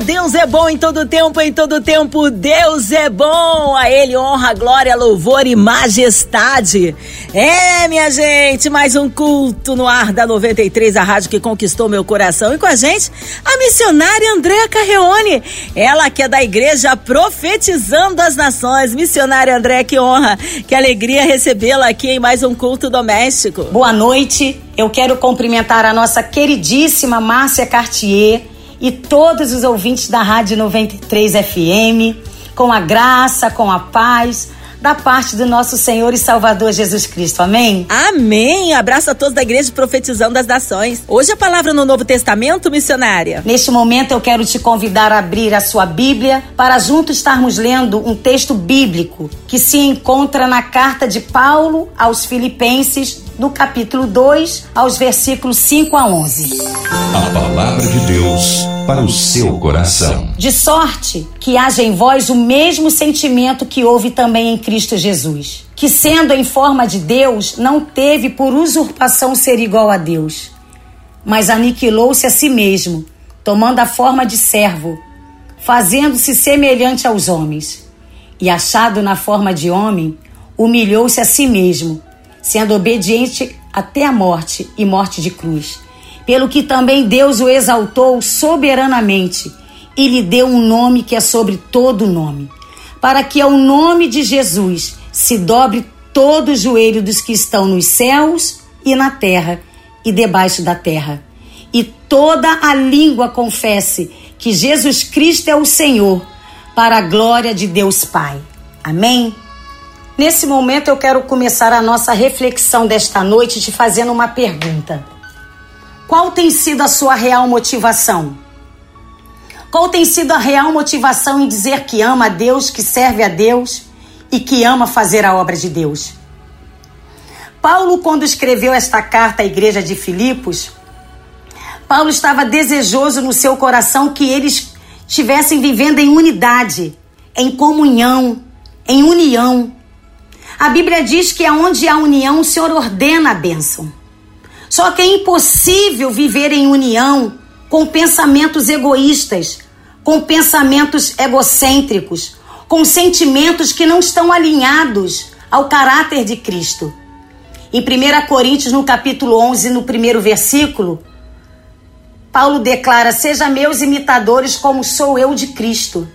Deus é bom em todo tempo, em todo tempo Deus é bom. A Ele honra, glória, louvor e majestade. É, minha gente, mais um culto no ar da 93, a rádio que conquistou meu coração. E com a gente, a missionária Andréa Carreone. Ela que é da igreja Profetizando as Nações. Missionária Andréa, que honra, que alegria recebê-la aqui em mais um culto doméstico. Boa noite. Eu quero cumprimentar a nossa queridíssima Márcia Cartier e todos os ouvintes da Rádio 93 FM, com a graça, com a paz da parte do nosso Senhor e Salvador Jesus Cristo. Amém? Amém. Abraço a todos da Igreja Profetizando das Nações. Hoje a palavra no Novo Testamento, missionária. Neste momento eu quero te convidar a abrir a sua Bíblia para juntos estarmos lendo um texto bíblico que se encontra na carta de Paulo aos Filipenses, do capítulo 2 aos versículos 5 a 11. A palavra de Deus para o seu coração. De sorte que haja em vós o mesmo sentimento que houve também em Cristo Jesus, que sendo em forma de Deus, não teve por usurpação ser igual a Deus, mas aniquilou-se a si mesmo, tomando a forma de servo, fazendo-se semelhante aos homens. E achado na forma de homem, humilhou-se a si mesmo, sendo obediente até a morte e morte de cruz pelo que também Deus o exaltou soberanamente e lhe deu um nome que é sobre todo nome, para que ao nome de Jesus se dobre todo o joelho dos que estão nos céus e na terra e debaixo da terra, e toda a língua confesse que Jesus Cristo é o Senhor, para a glória de Deus Pai. Amém? Nesse momento eu quero começar a nossa reflexão desta noite te fazendo uma pergunta. Qual tem sido a sua real motivação? Qual tem sido a real motivação em dizer que ama a Deus, que serve a Deus e que ama fazer a obra de Deus? Paulo, quando escreveu esta carta à igreja de Filipos, Paulo estava desejoso no seu coração que eles estivessem vivendo em unidade, em comunhão, em união. A Bíblia diz que aonde há união, o Senhor ordena a bênção. Só que é impossível viver em união com pensamentos egoístas, com pensamentos egocêntricos, com sentimentos que não estão alinhados ao caráter de Cristo. Em 1 Coríntios, no capítulo 11, no primeiro versículo, Paulo declara: Seja meus imitadores, como sou eu de Cristo.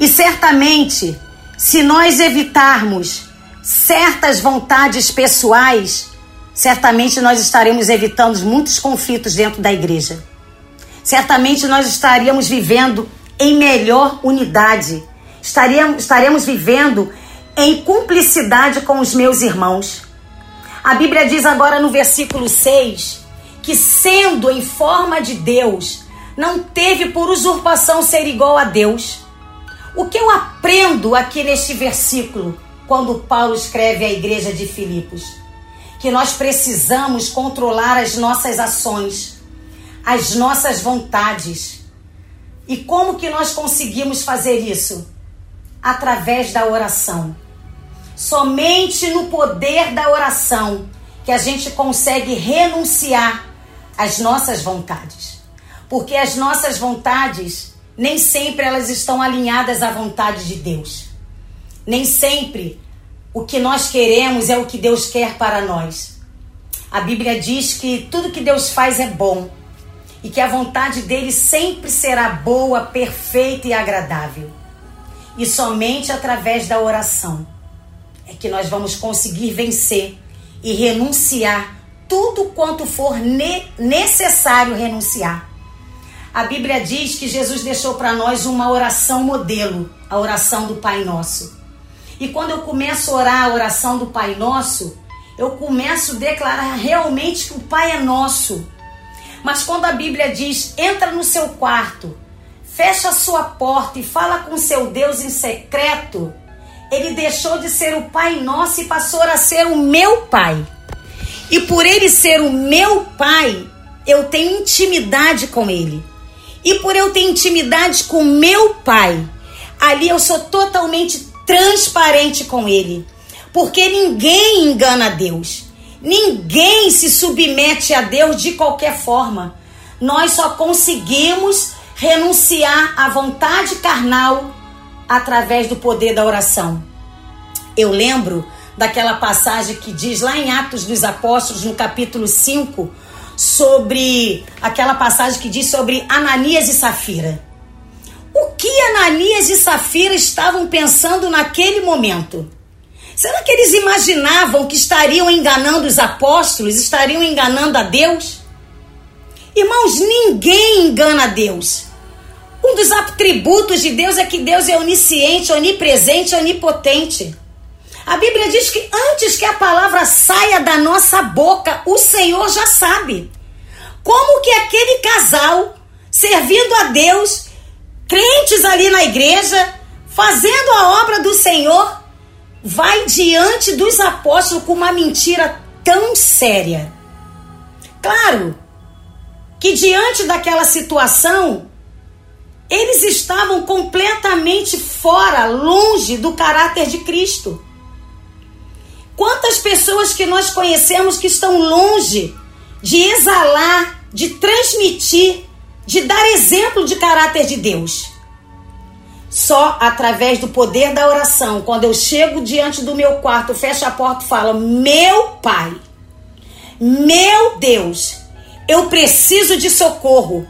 E certamente, se nós evitarmos certas vontades pessoais, certamente nós estaremos evitando muitos conflitos dentro da igreja. Certamente nós estaríamos vivendo em melhor unidade. Estaríamos, estaremos vivendo em cumplicidade com os meus irmãos. A Bíblia diz agora no versículo 6 que, sendo em forma de Deus, não teve por usurpação ser igual a Deus. O que eu aprendo aqui neste versículo, quando Paulo escreve à igreja de Filipos? que nós precisamos controlar as nossas ações, as nossas vontades. E como que nós conseguimos fazer isso? Através da oração. Somente no poder da oração que a gente consegue renunciar às nossas vontades. Porque as nossas vontades nem sempre elas estão alinhadas à vontade de Deus. Nem sempre o que nós queremos é o que Deus quer para nós. A Bíblia diz que tudo que Deus faz é bom e que a vontade dele sempre será boa, perfeita e agradável. E somente através da oração é que nós vamos conseguir vencer e renunciar tudo quanto for ne necessário renunciar. A Bíblia diz que Jesus deixou para nós uma oração modelo, a oração do Pai Nosso. E quando eu começo a orar a oração do Pai Nosso, eu começo a declarar realmente que o Pai é nosso. Mas quando a Bíblia diz: entra no seu quarto, fecha a sua porta e fala com seu Deus em secreto, ele deixou de ser o Pai nosso e passou a ser o meu Pai. E por ele ser o meu Pai, eu tenho intimidade com ele. E por eu ter intimidade com meu Pai, ali eu sou totalmente transparente com Ele. Porque ninguém engana Deus. Ninguém se submete a Deus de qualquer forma. Nós só conseguimos renunciar à vontade carnal através do poder da oração. Eu lembro daquela passagem que diz lá em Atos dos Apóstolos, no capítulo 5, sobre aquela passagem que diz sobre Ananias e Safira. O que Ananias e Safira estavam pensando naquele momento? Será que eles imaginavam que estariam enganando os apóstolos, estariam enganando a Deus? Irmãos, ninguém engana a Deus. Um dos atributos de Deus é que Deus é onisciente, onipresente, onipotente. A Bíblia diz que antes que a palavra saia da nossa boca, o Senhor já sabe. Como que aquele casal, servindo a Deus, crentes ali na igreja, fazendo a obra do Senhor, vai diante dos apóstolos com uma mentira tão séria. Claro que diante daquela situação, eles estavam completamente fora, longe do caráter de Cristo. Quantas pessoas que nós conhecemos que estão longe de exalar, de transmitir, de dar exemplo de caráter de Deus? Só através do poder da oração, quando eu chego diante do meu quarto, fecho a porta e falo: Meu Pai, meu Deus, eu preciso de socorro.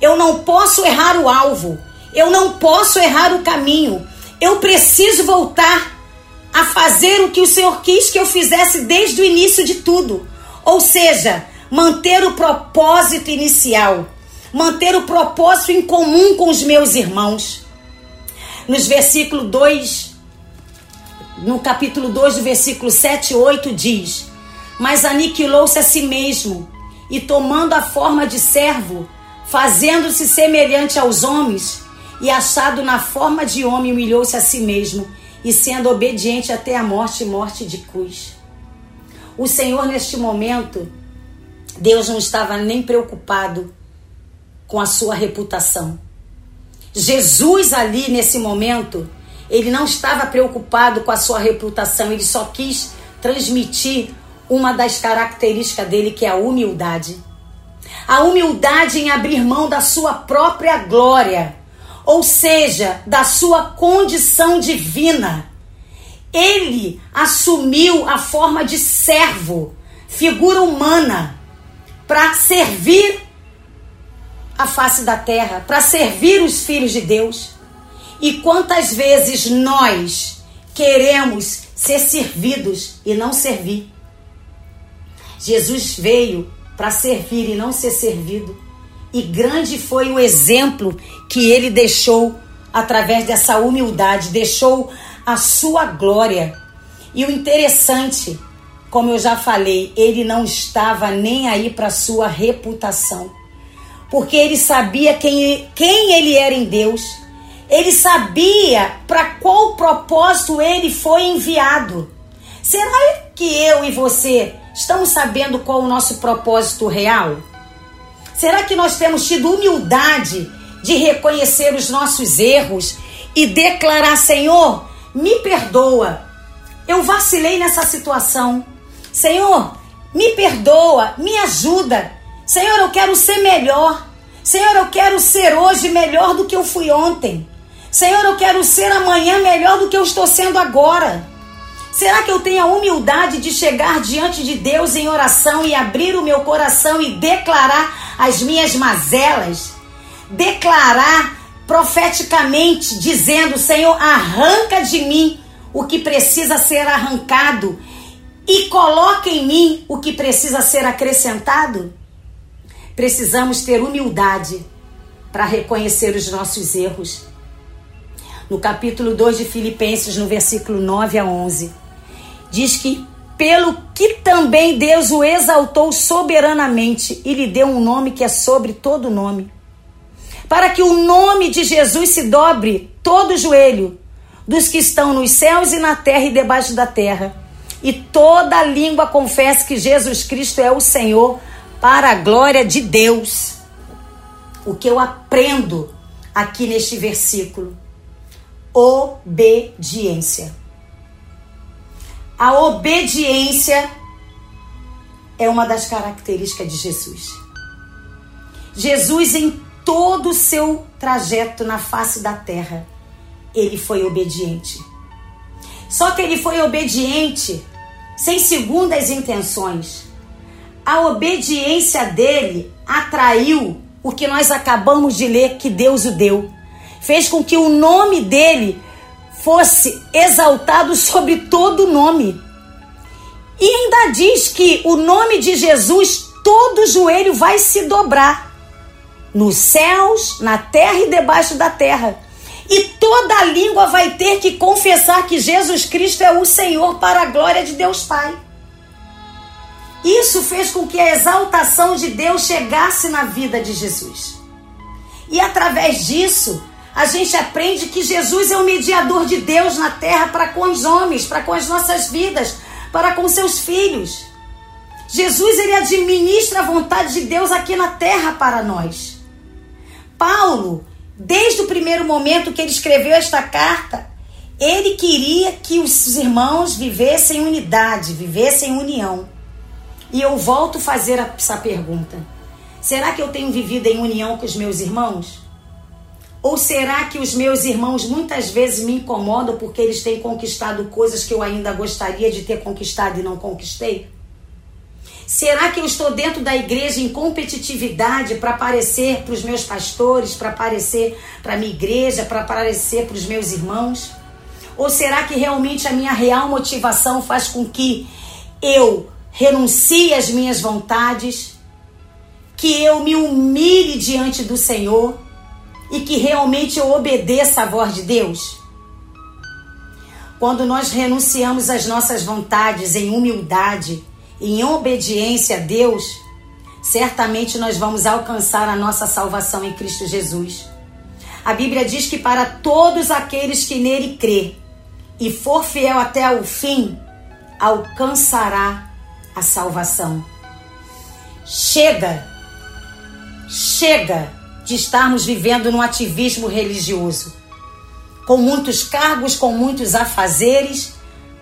Eu não posso errar o alvo. Eu não posso errar o caminho. Eu preciso voltar a fazer o que o Senhor quis que eu fizesse desde o início de tudo. Ou seja, manter o propósito inicial, manter o propósito em comum com os meus irmãos. Nos versículo 2, no capítulo 2, do versículo 7 e 8 diz: Mas aniquilou-se a si mesmo, e tomando a forma de servo, fazendo-se semelhante aos homens, e achado na forma de homem, humilhou-se a si mesmo e sendo obediente até a morte morte de cruz. O Senhor, neste momento, Deus não estava nem preocupado com a sua reputação. Jesus, ali nesse momento, ele não estava preocupado com a sua reputação, ele só quis transmitir uma das características dele, que é a humildade. A humildade em abrir mão da sua própria glória ou seja, da sua condição divina. Ele assumiu a forma de servo, figura humana, para servir a face da terra, para servir os filhos de Deus. E quantas vezes nós queremos ser servidos e não servir? Jesus veio para servir e não ser servido. E grande foi o exemplo que ele deixou através dessa humildade, deixou a sua glória. E o interessante, como eu já falei, ele não estava nem aí para sua reputação. Porque ele sabia quem, quem ele era em Deus. Ele sabia para qual propósito ele foi enviado. Será que eu e você estamos sabendo qual o nosso propósito real? Será que nós temos tido humildade de reconhecer os nossos erros e declarar: Senhor, me perdoa, eu vacilei nessa situação. Senhor, me perdoa, me ajuda. Senhor, eu quero ser melhor. Senhor, eu quero ser hoje melhor do que eu fui ontem. Senhor, eu quero ser amanhã melhor do que eu estou sendo agora. Será que eu tenho a humildade de chegar diante de Deus em oração e abrir o meu coração e declarar as minhas mazelas? Declarar profeticamente, dizendo: Senhor, arranca de mim o que precisa ser arrancado e coloca em mim o que precisa ser acrescentado? Precisamos ter humildade para reconhecer os nossos erros. No capítulo 2 de Filipenses, no versículo 9 a 11, diz que pelo que também Deus o exaltou soberanamente e lhe deu um nome que é sobre todo nome. Para que o nome de Jesus se dobre todo joelho dos que estão nos céus e na terra e debaixo da terra, e toda língua confesse que Jesus Cristo é o Senhor, para a glória de Deus. O que eu aprendo aqui neste versículo obediência. A obediência é uma das características de Jesus. Jesus, em todo o seu trajeto na face da terra, ele foi obediente. Só que ele foi obediente sem segundas intenções. A obediência dele atraiu o que nós acabamos de ler que Deus o deu. Fez com que o nome dele fosse exaltado sobre todo nome. E ainda diz que o nome de Jesus, todo joelho vai se dobrar nos céus, na terra e debaixo da terra. E toda língua vai ter que confessar que Jesus Cristo é o Senhor para a glória de Deus Pai. Isso fez com que a exaltação de Deus chegasse na vida de Jesus. E através disso, a gente aprende que Jesus é o mediador de Deus na terra para com os homens, para com as nossas vidas, para com seus filhos. Jesus ele administra a vontade de Deus aqui na terra para nós. Paulo, desde o primeiro momento que ele escreveu esta carta, ele queria que os irmãos vivessem unidade, vivessem união. E eu volto a fazer essa pergunta: será que eu tenho vivido em união com os meus irmãos? Ou será que os meus irmãos muitas vezes me incomodam porque eles têm conquistado coisas que eu ainda gostaria de ter conquistado e não conquistei? Será que eu estou dentro da igreja em competitividade para aparecer para os meus pastores, para aparecer para a minha igreja, para aparecer para os meus irmãos? Ou será que realmente a minha real motivação faz com que eu renuncie às minhas vontades, que eu me humilhe diante do Senhor e que realmente eu obedeça a voz de Deus? Quando nós renunciamos às nossas vontades em humildade, em obediência a Deus, certamente nós vamos alcançar a nossa salvação em Cristo Jesus. A Bíblia diz que para todos aqueles que nele crê e for fiel até o fim, alcançará a salvação. Chega, chega de estarmos vivendo num ativismo religioso, com muitos cargos, com muitos afazeres,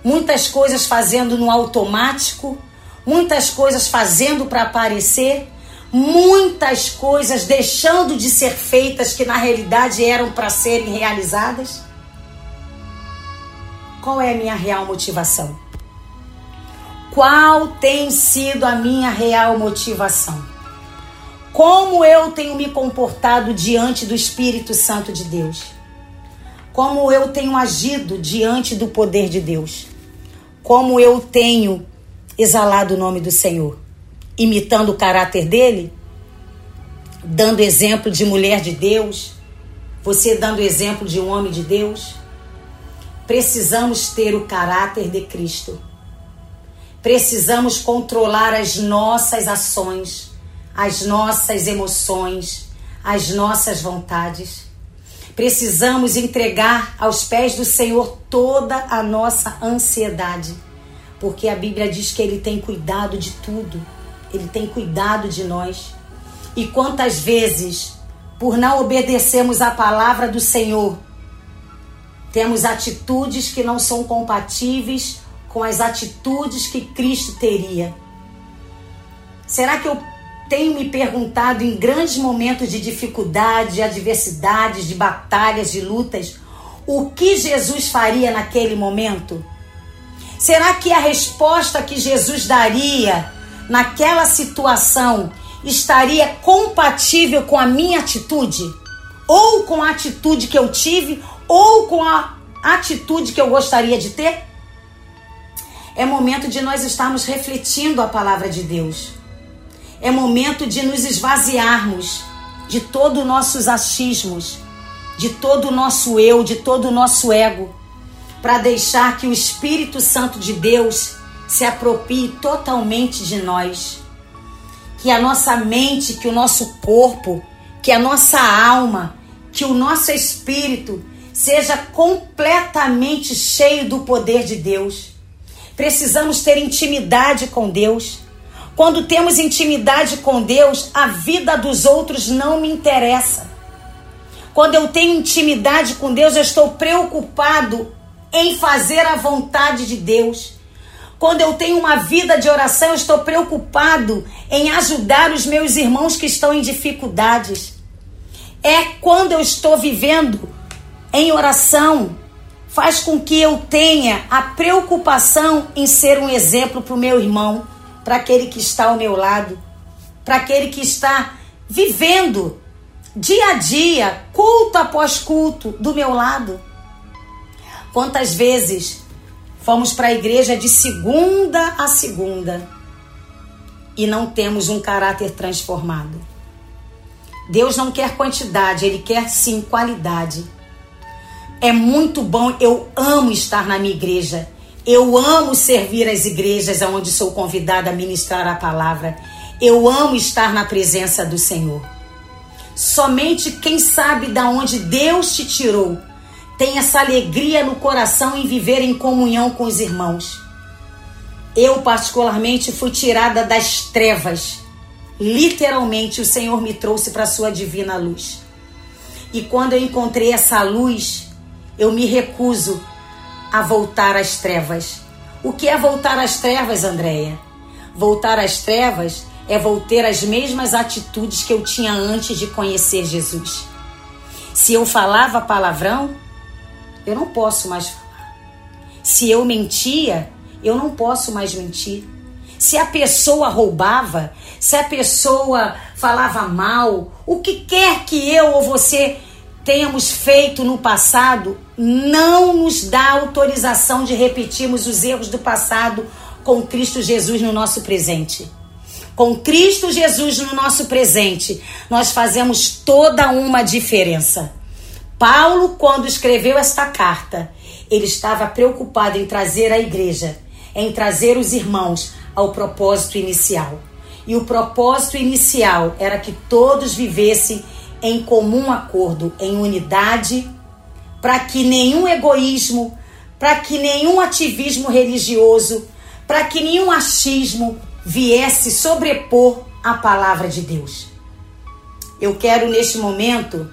muitas coisas fazendo no automático, muitas coisas fazendo para aparecer, muitas coisas deixando de ser feitas que na realidade eram para serem realizadas. Qual é a minha real motivação? Qual tem sido a minha real motivação? Como eu tenho me comportado diante do Espírito Santo de Deus? Como eu tenho agido diante do poder de Deus? Como eu tenho exalado o nome do Senhor? Imitando o caráter dele? Dando exemplo de mulher de Deus? Você dando exemplo de um homem de Deus? Precisamos ter o caráter de Cristo Precisamos controlar as nossas ações, as nossas emoções, as nossas vontades. Precisamos entregar aos pés do Senhor toda a nossa ansiedade, porque a Bíblia diz que Ele tem cuidado de tudo, Ele tem cuidado de nós. E quantas vezes, por não obedecermos a palavra do Senhor, temos atitudes que não são compatíveis com as atitudes que Cristo teria? Será que eu tenho me perguntado em grandes momentos de dificuldade, de adversidades, de batalhas, de lutas, o que Jesus faria naquele momento? Será que a resposta que Jesus daria naquela situação estaria compatível com a minha atitude? Ou com a atitude que eu tive, ou com a atitude que eu gostaria de ter? É momento de nós estarmos refletindo a palavra de Deus. É momento de nos esvaziarmos de todos os nossos achismos, de todo o nosso eu, de todo o nosso ego, para deixar que o Espírito Santo de Deus se aproprie totalmente de nós. Que a nossa mente, que o nosso corpo, que a nossa alma, que o nosso espírito seja completamente cheio do poder de Deus Precisamos ter intimidade com Deus. Quando temos intimidade com Deus, a vida dos outros não me interessa. Quando eu tenho intimidade com Deus, eu estou preocupado em fazer a vontade de Deus. Quando eu tenho uma vida de oração, eu estou preocupado em ajudar os meus irmãos que estão em dificuldades. É quando eu estou vivendo em oração, faz com que eu tenha a preocupação em ser um exemplo para o meu irmão, para aquele que está ao meu lado, para aquele que está vivendo dia a dia, culto após culto, do meu lado. Quantas vezes fomos para a igreja de segunda a segunda e não temos um caráter transformado? Deus não quer quantidade, Ele quer sim qualidade. É muito bom, eu amo estar na minha igreja. Eu amo servir as igrejas onde sou convidada a ministrar a palavra. Eu amo estar na presença do Senhor. Somente quem sabe da onde Deus te tirou tem essa alegria no coração em viver em comunhão com os irmãos. Eu, particularmente, fui tirada das trevas. Literalmente, o Senhor me trouxe para a sua divina luz. E quando eu encontrei essa luz, eu me recuso a voltar às trevas. O que é voltar às trevas, Andréia? Voltar às trevas é voltar às mesmas atitudes que eu tinha antes de conhecer Jesus. Se eu falava palavrão, eu não posso mais falar. Se eu mentia, eu não posso mais mentir. Se a pessoa roubava, se a pessoa falava mal, o que quer que eu ou você tenhamos feito no passado, não nos dá autorização de repetirmos os erros do passado com Cristo Jesus no nosso presente com Cristo Jesus no nosso presente, nós fazemos toda uma diferença. Paulo, quando escreveu esta carta, ele estava preocupado em trazer a igreja, em trazer os irmãos ao propósito inicial. E o propósito inicial era que todos vivessem em comum acordo, em unidade, para que nenhum egoísmo, para que nenhum ativismo religioso, para que nenhum achismo, viesse sobrepor a palavra de Deus. Eu quero neste momento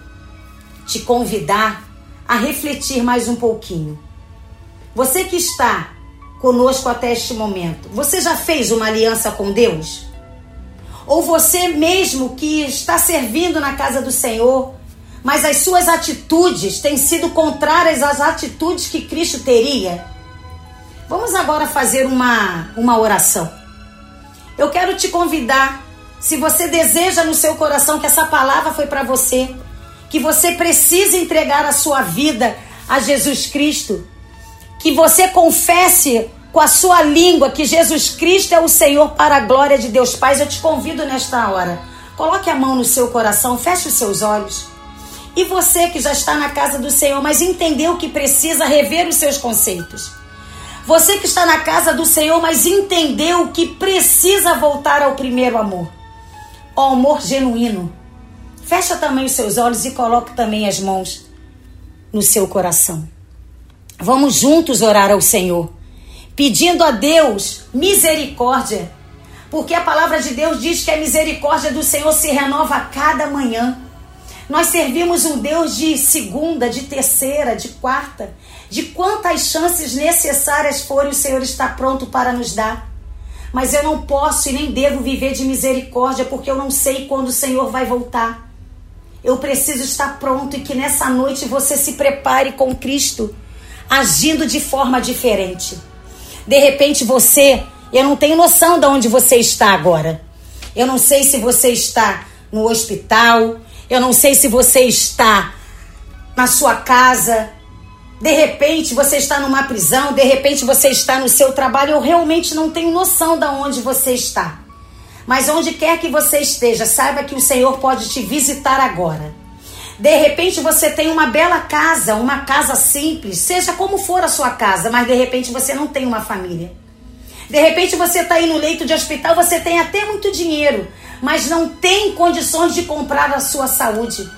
te convidar a refletir mais um pouquinho. Você que está conosco até este momento, você já fez uma aliança com Deus? Ou você mesmo que está servindo na casa do Senhor, mas as suas atitudes têm sido contrárias às atitudes que Cristo teria? Vamos agora fazer uma, uma oração. Eu quero te convidar, se você deseja no seu coração que essa palavra foi para você, que você precisa entregar a sua vida a Jesus Cristo, que você confesse com a sua língua que Jesus Cristo é o Senhor para a glória de Deus Pai. Eu te convido nesta hora. Coloque a mão no seu coração, feche os seus olhos. E você que já está na casa do Senhor, mas entendeu que precisa rever os seus conceitos. Você que está na casa do Senhor, mas entendeu que precisa voltar ao primeiro amor, ao amor genuíno. Fecha também os seus olhos e coloque também as mãos no seu coração. Vamos juntos orar ao Senhor, pedindo a Deus misericórdia, porque a palavra de Deus diz que a misericórdia do Senhor se renova a cada manhã. Nós servimos um Deus de segunda, de terceira, de quarta, de quantas chances necessárias forem o Senhor está pronto para nos dar. Mas eu não posso e nem devo viver de misericórdia porque eu não sei quando o Senhor vai voltar. Eu preciso estar pronto e que nessa noite você se prepare com Cristo, agindo de forma diferente. De repente você, eu não tenho noção de onde você está agora. Eu não sei se você está no hospital, eu não sei se você está na sua casa. De repente você está numa prisão, de repente você está no seu trabalho. Eu realmente não tenho noção de onde você está. Mas onde quer que você esteja, saiba que o Senhor pode te visitar agora. De repente você tem uma bela casa, uma casa simples, seja como for a sua casa, mas de repente você não tem uma família. De repente você está aí no leito de hospital, você tem até muito dinheiro, mas não tem condições de comprar a sua saúde.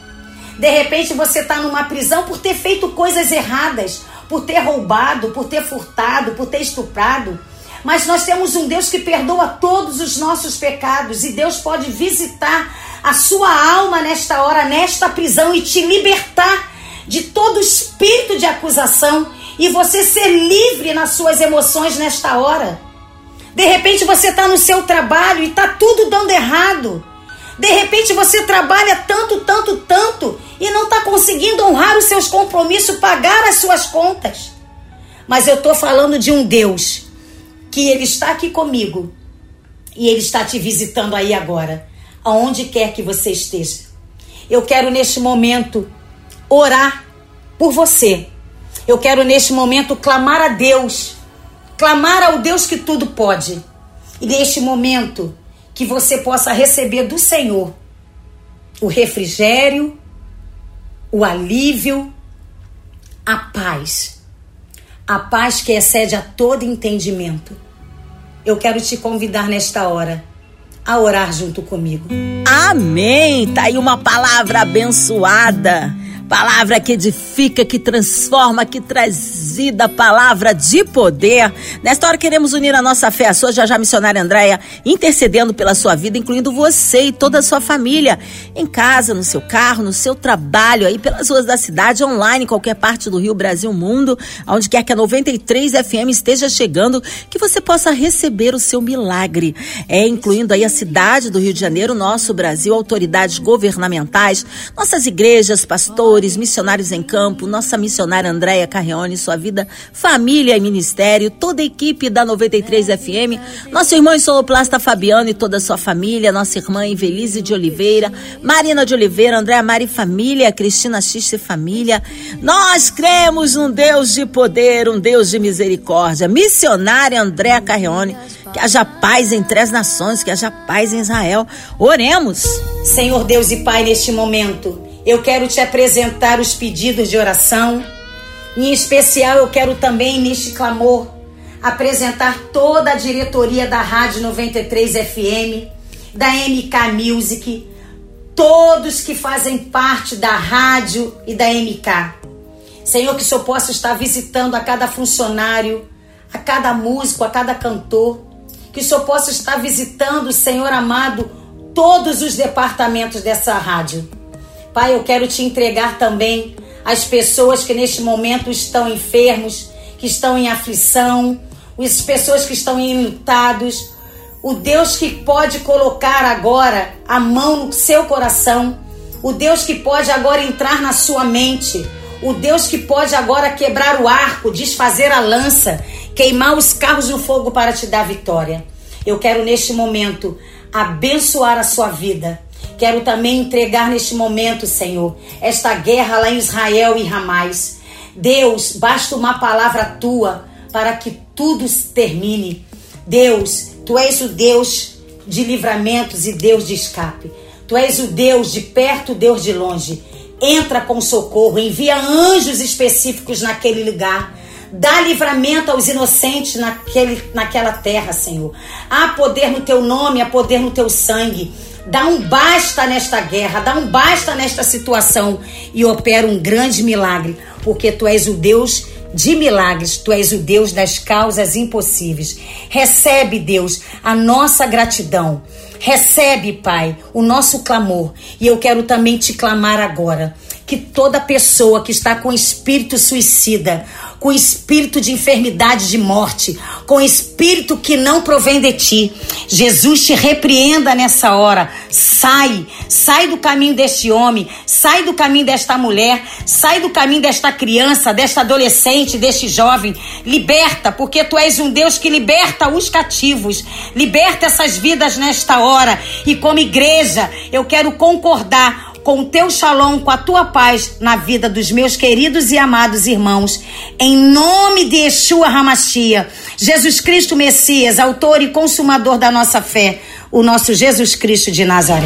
De repente você está numa prisão por ter feito coisas erradas, por ter roubado, por ter furtado, por ter estuprado. Mas nós temos um Deus que perdoa todos os nossos pecados e Deus pode visitar a sua alma nesta hora, nesta prisão e te libertar de todo espírito de acusação e você ser livre nas suas emoções nesta hora. De repente você está no seu trabalho e está tudo dando errado. De repente você trabalha tanto, tanto, tanto e não está conseguindo honrar os seus compromissos, pagar as suas contas. Mas eu estou falando de um Deus que Ele está aqui comigo e Ele está te visitando aí agora, aonde quer que você esteja. Eu quero neste momento orar por você. Eu quero neste momento clamar a Deus, clamar ao Deus que tudo pode. E neste momento que você possa receber do Senhor o refrigério, o alívio, a paz. A paz que excede a todo entendimento. Eu quero te convidar nesta hora a orar junto comigo. Amém! Tá aí uma palavra abençoada Palavra que edifica, que transforma, que traz vida, palavra de poder. Nesta hora queremos unir a nossa fé à sua, já já missionária Andréia, intercedendo pela sua vida, incluindo você e toda a sua família, em casa, no seu carro, no seu trabalho, aí pelas ruas da cidade, online, qualquer parte do Rio, Brasil, mundo, aonde quer que a 93 FM esteja chegando, que você possa receber o seu milagre. É, incluindo aí a cidade do Rio de Janeiro, nosso Brasil, autoridades governamentais, nossas igrejas, pastores, pastores, missionários em campo, nossa missionária Andréia Carreone, sua vida, família e ministério, toda a equipe da 93 FM, nosso irmão Soloplasta Fabiano e toda a sua família, nossa irmã Invelise de Oliveira, Marina de Oliveira, Andréa Mari Família, Cristina Xiste Família. Nós cremos num Deus de poder, um Deus de misericórdia. Missionária Andréa Carreone, que haja paz entre as nações, que haja paz em Israel. Oremos. Senhor Deus e Pai, neste momento, eu quero te apresentar os pedidos de oração. Em especial, eu quero também, neste clamor, apresentar toda a diretoria da Rádio 93 FM, da MK Music, todos que fazem parte da rádio e da MK. Senhor, que o Senhor possa estar visitando a cada funcionário, a cada músico, a cada cantor. Que o Senhor possa estar visitando, Senhor amado, todos os departamentos dessa rádio. Pai, eu quero te entregar também as pessoas que neste momento estão enfermos, que estão em aflição, as pessoas que estão enlutados. O Deus que pode colocar agora a mão no seu coração, o Deus que pode agora entrar na sua mente, o Deus que pode agora quebrar o arco, desfazer a lança, queimar os carros no fogo para te dar vitória. Eu quero neste momento abençoar a sua vida Quero também entregar neste momento, Senhor, esta guerra lá em Israel e Ramais. Deus, basta uma palavra tua para que tudo termine. Deus, tu és o Deus de livramentos e Deus de escape. Tu és o Deus de perto, Deus de longe. Entra com socorro, envia anjos específicos naquele lugar. Dá livramento aos inocentes naquele, naquela terra, Senhor. Há poder no teu nome, há poder no teu sangue. Dá um basta nesta guerra, dá um basta nesta situação e opera um grande milagre, porque tu és o Deus de milagres, tu és o Deus das causas impossíveis. Recebe, Deus, a nossa gratidão. Recebe, Pai, o nosso clamor. E eu quero também te clamar agora que toda pessoa que está com espírito suicida, com espírito de enfermidade, de morte, com espírito que não provém de ti. Jesus te repreenda nessa hora. Sai, sai do caminho deste homem, sai do caminho desta mulher, sai do caminho desta criança, desta adolescente, deste jovem. Liberta, porque tu és um Deus que liberta os cativos. Liberta essas vidas nesta hora. E como igreja, eu quero concordar com o teu shalom, com a tua paz na vida dos meus queridos e amados irmãos. Em nome de Yeshua Hamashia, Jesus Cristo Messias, autor e consumador da nossa fé, o nosso Jesus Cristo de Nazaré.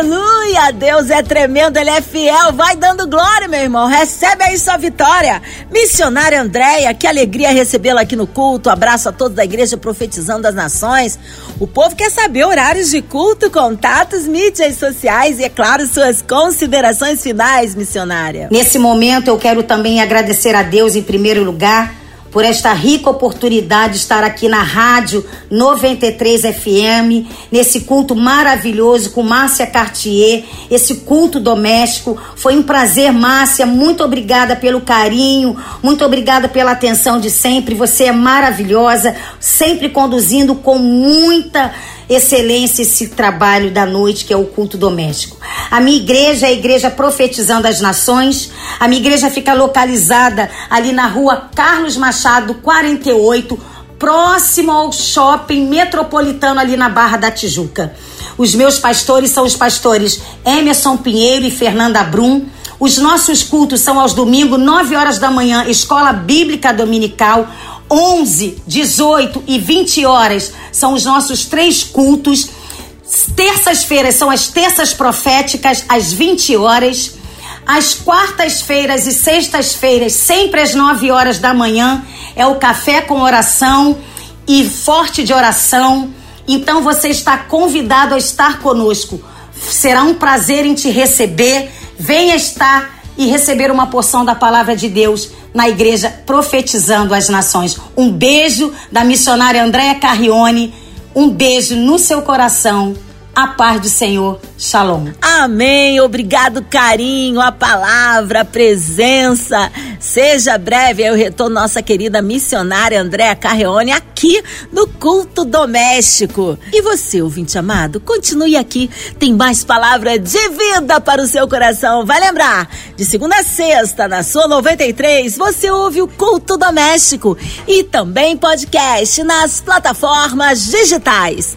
Aleluia! Deus é tremendo, Ele é fiel. Vai dando glória, meu irmão. Recebe aí sua vitória. Missionária Andréia, que alegria recebê-la aqui no culto. Abraço a todos da Igreja Profetizando das Nações. O povo quer saber horários de culto, contatos, mídias sociais e, é claro, suas considerações finais, missionária. Nesse momento, eu quero também agradecer a Deus em primeiro lugar por esta rica oportunidade de estar aqui na Rádio 93 FM, nesse culto maravilhoso com Márcia Cartier, esse culto doméstico. Foi um prazer, Márcia. Muito obrigada pelo carinho, muito obrigada pela atenção de sempre. Você é maravilhosa, sempre conduzindo com muita excelência esse trabalho da noite que é o culto doméstico. A minha igreja é a Igreja Profetizando as Nações. A minha igreja fica localizada ali na rua Carlos Machado, 48, próximo ao shopping metropolitano ali na Barra da Tijuca. Os meus pastores são os pastores Emerson Pinheiro e Fernanda Brum. Os nossos cultos são aos domingos, 9 horas da manhã, Escola Bíblica Dominical. 11, 18 e 20 horas são os nossos três cultos. Terças-feiras são as terças proféticas, às 20 horas. Às quartas-feiras e sextas-feiras, sempre às 9 horas da manhã, é o café com oração e forte de oração. Então você está convidado a estar conosco. Será um prazer em te receber. Venha estar e receber uma porção da palavra de Deus na igreja profetizando as nações. Um beijo da missionária Andréa Carrione. Um beijo no seu coração a paz do Senhor. Shalom. Amém. Obrigado, carinho, a palavra, a presença. Seja breve o retorno nossa querida missionária Andréa Carreone aqui no culto doméstico. E você, ouvinte amado, continue aqui. Tem mais palavra de vida para o seu coração. Vai lembrar, de segunda a sexta, na sua 93, você ouve o culto doméstico e também podcast nas plataformas digitais